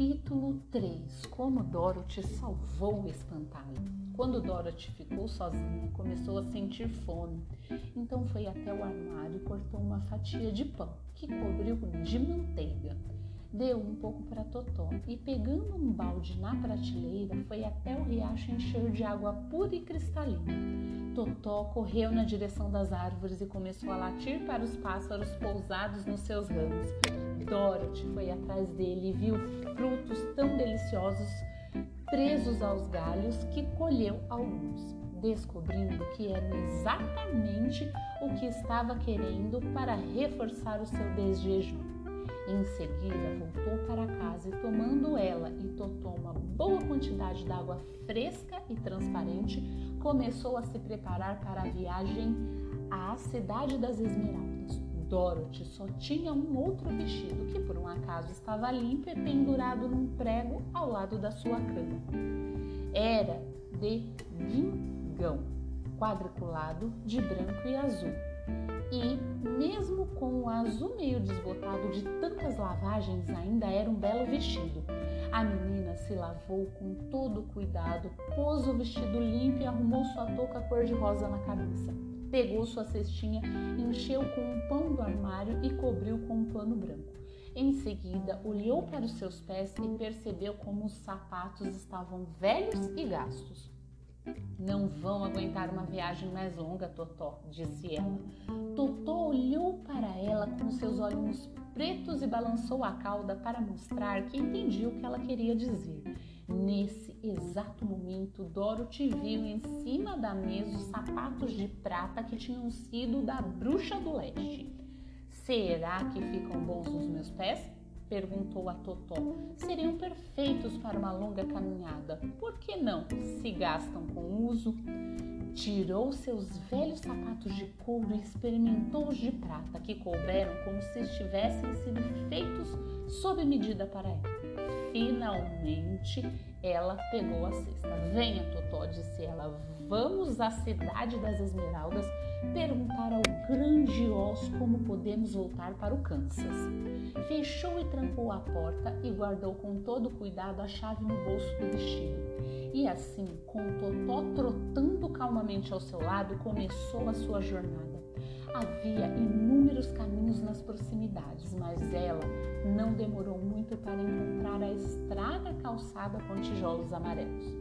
Capítulo 3 Como Dorothy salvou o espantalho. Quando Dorothy ficou sozinha, começou a sentir fome. Então foi até o armário e cortou uma fatia de pão, que cobriu de manteiga. Deu um pouco para Totó e, pegando um balde na prateleira, foi até o riacho encher de água pura e cristalina. Totó correu na direção das árvores e começou a latir para os pássaros pousados nos seus ramos. Dorothy foi atrás dele e viu frutos tão deliciosos presos aos galhos que colheu alguns, descobrindo que eram exatamente o que estava querendo para reforçar o seu desejo. Em seguida, voltou para casa e, tomando ela e Totó uma boa quantidade de água fresca e transparente, começou a se preparar para a viagem à Cidade das Esmeraldas. Dorothy só tinha um outro vestido que por um acaso estava limpo e pendurado num prego ao lado da sua cama. Era de guingão, quadriculado de branco e azul. E, mesmo com o azul meio desbotado de tantas lavagens, ainda era um belo vestido. A menina se lavou com todo cuidado, pôs o vestido limpo e arrumou sua touca cor-de-rosa na cabeça. Pegou sua cestinha, encheu com um pão do armário e cobriu com um pano branco. Em seguida, olhou para os seus pés e percebeu como os sapatos estavam velhos e gastos. Não vão aguentar uma viagem mais longa, Totó, disse ela. Totó olhou para ela com seus olhinhos pretos e balançou a cauda para mostrar que entendia o que ela queria dizer. Nesse exato momento, Dorothy viu em cima da mesa os sapatos de prata que tinham sido da bruxa do leste. Será que ficam bons nos meus pés? Perguntou a Totó. Seriam perfeitos para uma longa caminhada. Por que não, se gastam com uso? Tirou seus velhos sapatos de couro e experimentou os de prata, que couberam como se estivessem sido feitos sob medida para ela. Finalmente, ela pegou a cesta. Venha, Totó, disse ela. Vamos à cidade das Esmeraldas perguntar ao grande Oz como podemos voltar para o Kansas. Fechou e trancou a porta e guardou com todo cuidado a chave no bolso do vestido. E assim, com Totó trotando calmamente ao seu lado, começou a sua jornada. Havia inúmeros caminhos nas proximidades, mas ela não demorou muito para encontrar a estrada calçada com tijolos amarelos.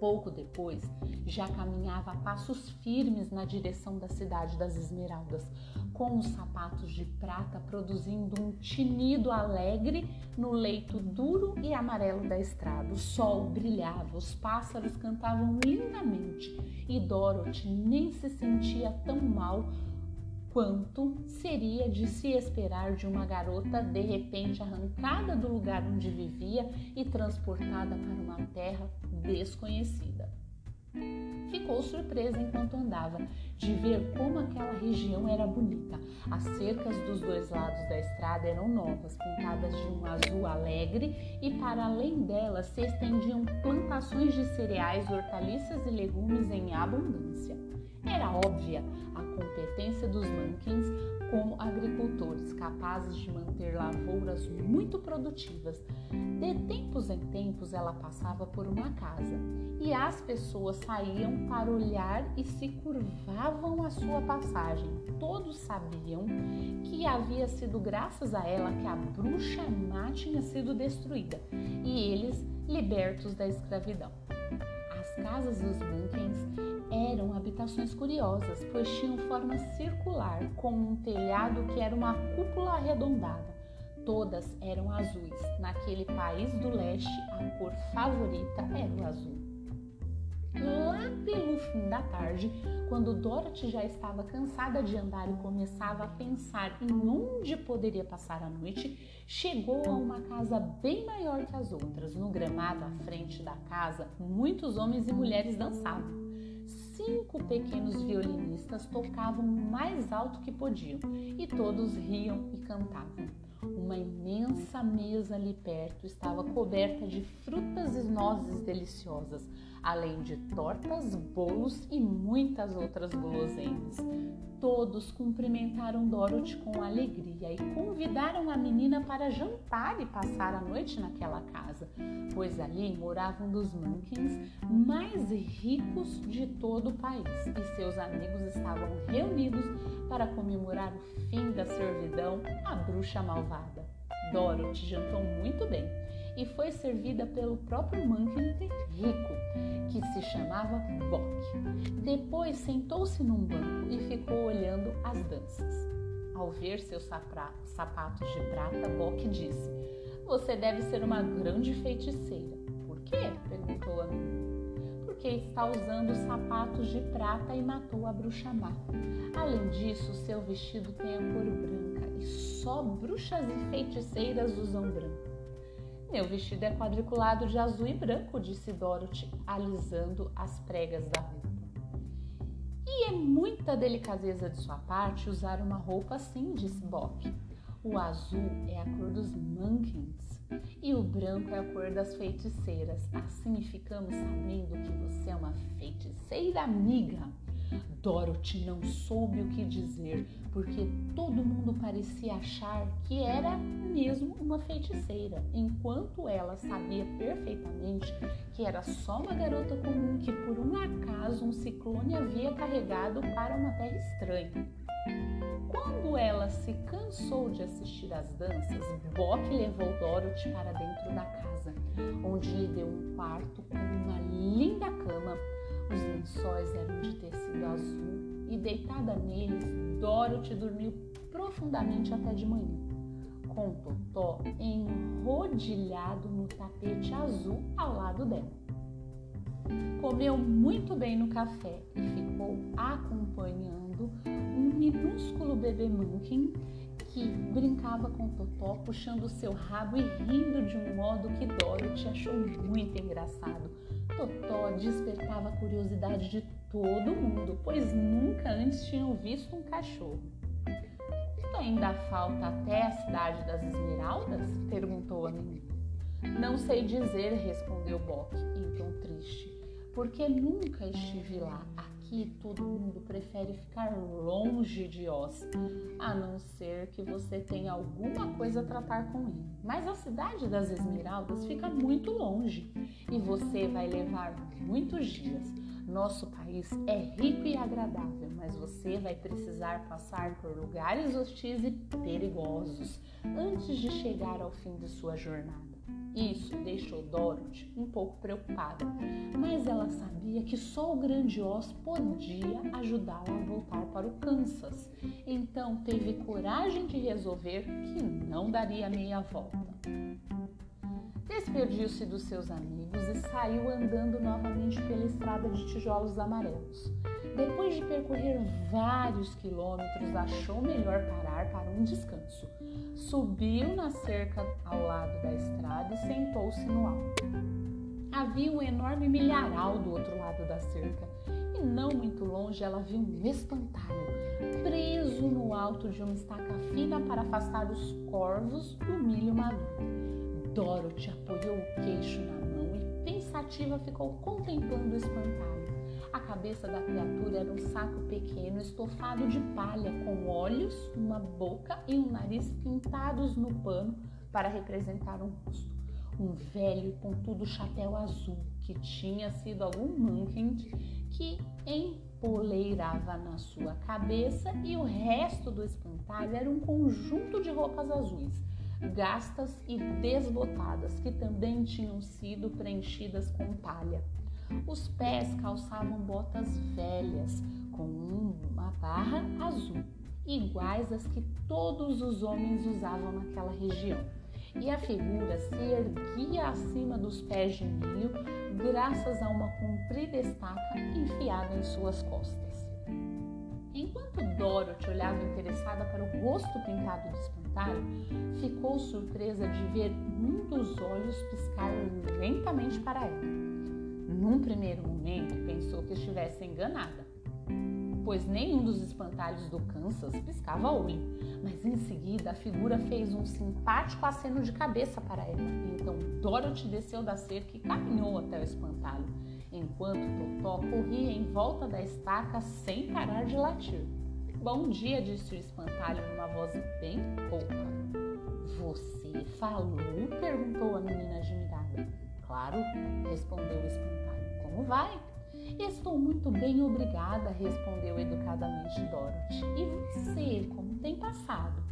Pouco depois, já caminhava a passos firmes na direção da cidade das Esmeraldas, com os sapatos de prata produzindo um tinido alegre no leito duro e amarelo da estrada. O sol brilhava, os pássaros cantavam lindamente e Dorothy nem se sentia tão mal quanto seria de se esperar de uma garota de repente arrancada do lugar onde vivia e transportada para uma terra desconhecida. Ficou surpresa enquanto andava de ver como aquela região era bonita. As cercas dos dois lados da estrada eram novas, pintadas de um azul alegre, e para além delas se estendiam plantações de cereais, hortaliças e legumes em abundância. Era óbvia a competência dos Mankins como agricultores capazes de manter lavouras muito produtivas. De tempos em tempos ela passava por uma casa e as pessoas saíam para olhar e se curvavam à sua passagem. Todos sabiam que havia sido graças a ela que a bruxa má tinha sido destruída e eles libertos da escravidão. As casas dos Mankins eram habitações curiosas, pois tinham forma circular, com um telhado que era uma cúpula arredondada. Todas eram azuis. Naquele país do leste, a cor favorita era o azul. Lá pelo fim da tarde, quando Dorothy já estava cansada de andar e começava a pensar em onde poderia passar a noite, chegou a uma casa bem maior que as outras. No gramado à frente da casa, muitos homens e mulheres dançavam cinco pequenos violinistas tocavam mais alto que podiam e todos riam e cantavam. Uma imensa mesa ali perto estava coberta de frutas e nozes deliciosas. além de tortas, bolos e muitas outras guloseimas. Todos cumprimentaram Dorothy com alegria e convidaram a menina para jantar e passar a noite naquela casa, pois ali moravam um dos Mankins mais ricos de todo o país e seus amigos estavam reunidos para comemorar o fim da servidão à bruxa malvada. Dorothy jantou muito bem e foi servida pelo próprio Monkey rico, que se chamava Bock. Depois sentou-se num banco e ficou olhando as danças. Ao ver seus sapatos de prata, Bock disse: Você deve ser uma grande feiticeira. Por quê? perguntou a menina. Porque está usando sapatos de prata e matou a bruxa má. Além disso, seu vestido tem a cor branca e só bruxas e feiticeiras usam branco. Meu vestido é quadriculado de azul e branco, disse Dorothy, alisando as pregas da roupa. E é muita delicadeza de sua parte usar uma roupa assim, disse Bob. O azul é a cor dos Mankins e o branco é a cor das feiticeiras. Assim ficamos sabendo que você é uma feiticeira amiga. Dorothy não soube o que dizer, porque todo mundo parecia achar que era mesmo uma feiticeira, enquanto ela sabia perfeitamente que era só uma garota comum que por um acaso um ciclone havia carregado para uma terra estranha. Quando ela se cansou de assistir às danças, Bock levou Dorothy para dentro da casa, onde lhe deu um quarto com uma linda cama. Os lençóis eram azul e deitada neles, Dorothy dormiu profundamente até de manhã, com Totó enrodilhado no tapete azul ao lado dela. Comeu muito bem no café e ficou acompanhando um minúsculo bebê monkey que brincava com Totó, puxando seu rabo e rindo de um modo que Dorothy achou muito engraçado. Totó despertava a curiosidade de todo mundo, pois nunca antes tinham visto um cachorro. Ainda falta até a cidade das Esmeraldas? perguntou a menina. Não sei dizer, respondeu Bock, tom triste, porque nunca estive lá. Aqui todo mundo prefere ficar longe de Oz, a não ser que você tenha alguma coisa a tratar com ele. Mas a cidade das Esmeraldas fica muito longe e você vai levar muitos dias. Nosso país é rico e agradável, mas você vai precisar passar por lugares hostis e perigosos antes de chegar ao fim de sua jornada. Isso deixou Dorothy um pouco preocupada, mas ela sabia que só o grande Oz podia ajudá-la a voltar para o Kansas. Então teve coragem de resolver que não daria meia volta. Despediu-se dos seus amigos e saiu andando novamente pela estrada de tijolos amarelos. Depois de percorrer vários quilômetros, achou melhor parar para um descanso. Subiu na cerca ao lado da estrada e sentou-se no alto. Havia um enorme milharal do outro lado da cerca e não muito longe ela viu um espantalho preso no alto de uma estaca fina para afastar os corvos do milho maduro. Dorothy apoiou o queixo na mão e pensativa ficou contemplando o espantalho. A cabeça da criatura era um saco pequeno estofado de palha, com olhos, uma boca e um nariz pintados no pano para representar um rosto. Um velho e pontudo chapéu azul que tinha sido algum monkey que empoleirava na sua cabeça e o resto do espantalho era um conjunto de roupas azuis gastas e desbotadas, que também tinham sido preenchidas com palha. Os pés calçavam botas velhas com uma barra azul, iguais às que todos os homens usavam naquela região. E a figura se erguia acima dos pés de milho, graças a uma comprida estaca enfiada em suas costas. Enquanto Dorothy olhava interessada para o rosto pintado do espantalho, ficou surpresa de ver um dos olhos piscar lentamente para ela. Num primeiro momento, pensou que estivesse enganada, pois nenhum dos espantalhos do Kansas piscava olho, mas em seguida a figura fez um simpático aceno de cabeça para ela. Então Dorothy desceu da cerca e caminhou até o espantalho enquanto Totó corria em volta da estaca sem parar de latir. Bom dia, disse o espantalho numa voz bem pouca. Você falou? perguntou a menina admirada. Claro, respondeu o espantalho. Como vai? Estou muito bem, obrigada, respondeu educadamente Dorothy. E você, como tem passado?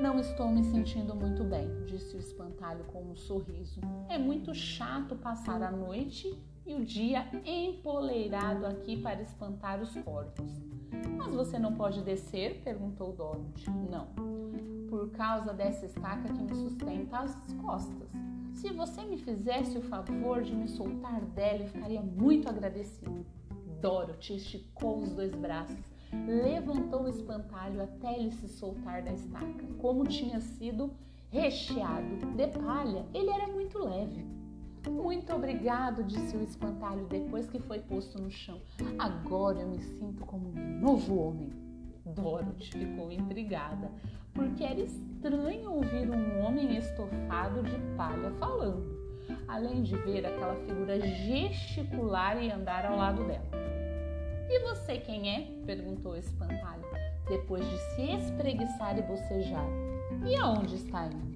Não estou me sentindo muito bem, disse o espantalho com um sorriso. É muito chato passar a noite e o dia empoleirado aqui para espantar os corvos. Mas você não pode descer? perguntou Dorothy. Não, por causa dessa estaca que me sustenta as costas. Se você me fizesse o favor de me soltar dela, eu ficaria muito agradecido. Dorothy esticou os dois braços, levantou o espantalho até ele se soltar da estaca. Como tinha sido recheado de palha, ele era muito leve. Muito obrigado, disse o espantalho depois que foi posto no chão. Agora eu me sinto como um novo homem. Dorothy ficou intrigada, porque era estranho ouvir um homem estofado de palha falando, além de ver aquela figura gesticular e andar ao lado dela. E você quem é? perguntou o espantalho, depois de se espreguiçar e bocejar. E aonde está indo?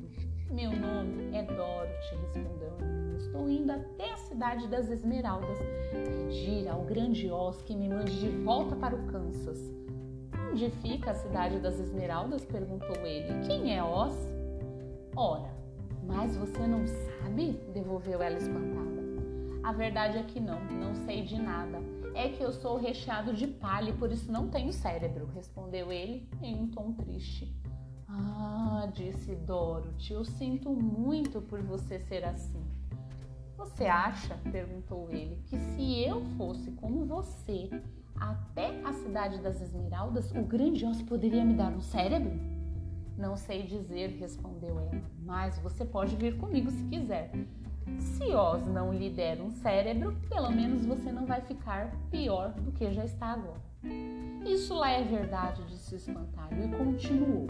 Meu nome é Dorothy, respondeu a menina. Estou indo até a cidade das Esmeraldas pedir ao grande Oz que me mande de volta para o Kansas. Onde fica a cidade das Esmeraldas? perguntou ele. Quem é Oz? Ora, mas você não sabe? devolveu ela espantada. A verdade é que não, não sei de nada. É que eu sou recheado de palha e por isso não tenho cérebro, respondeu ele em um tom triste. Ah, disse Dorothy, eu sinto muito por você ser assim. Você acha, perguntou ele, que se eu fosse como você, até a cidade das Esmeraldas, o grande osso poderia me dar um cérebro? Não sei dizer, respondeu ela, mas você pode vir comigo se quiser. Se Oz não lhe der um cérebro, pelo menos você não vai ficar pior do que já está agora. Isso lá é verdade, disse o espantalho e continuou.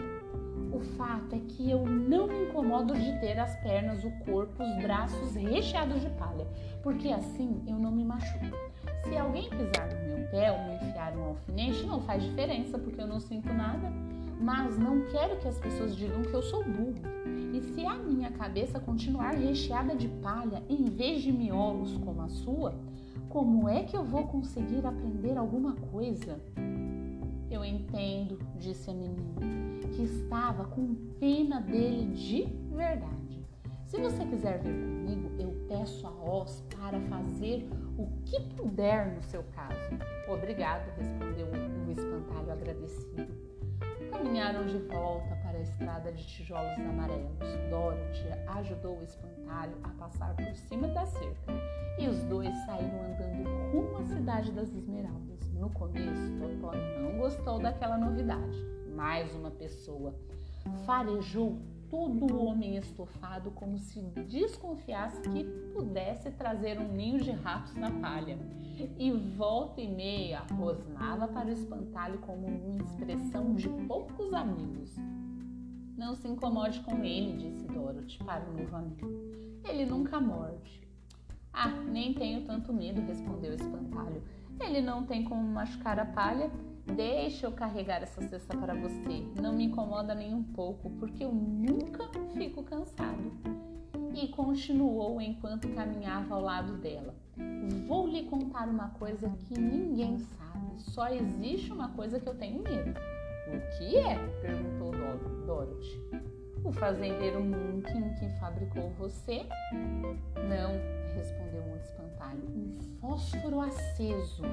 O fato é que eu não me incomodo de ter as pernas, o corpo, os braços recheados de palha, porque assim eu não me machuco. Se alguém pisar no meu pé ou me enfiar um alfinete, não faz diferença, porque eu não sinto nada. Mas não quero que as pessoas digam que eu sou burro. E se a minha cabeça continuar recheada de palha em vez de miolos como a sua, como é que eu vou conseguir aprender alguma coisa? Eu entendo, disse a menina, que estava com pena dele de verdade. Se você quiser vir comigo, eu peço a Oz para fazer o que puder no seu caso. Obrigado, respondeu o espantalho agradecido. Caminharam de volta para a estrada de tijolos amarelos. Dorothy ajudou o espantalho a passar por cima da cerca e os dois saíram andando rumo à cidade das Esmeraldas. No começo, Totó não gostou daquela novidade. Mais uma pessoa. Farejou todo o homem estofado como se desconfiasse que pudesse trazer um ninho de ratos na palha. E volta e meia rosnava para o espantalho como uma expressão de poucos amigos. Não se incomode com ele, disse Dorothy para o novo amigo. Ele nunca morde. Ah, nem tenho tanto medo, respondeu o espantalho. Ele não tem como machucar a palha Deixa eu carregar essa cesta para você. Não me incomoda nem um pouco, porque eu nunca fico cansado. E continuou enquanto caminhava ao lado dela. Vou lhe contar uma coisa que ninguém sabe. Só existe uma coisa que eu tenho medo. O que é? perguntou Dorothy. O fazendeiro Munkin que fabricou você? Não, respondeu o espantalho. Um fósforo aceso.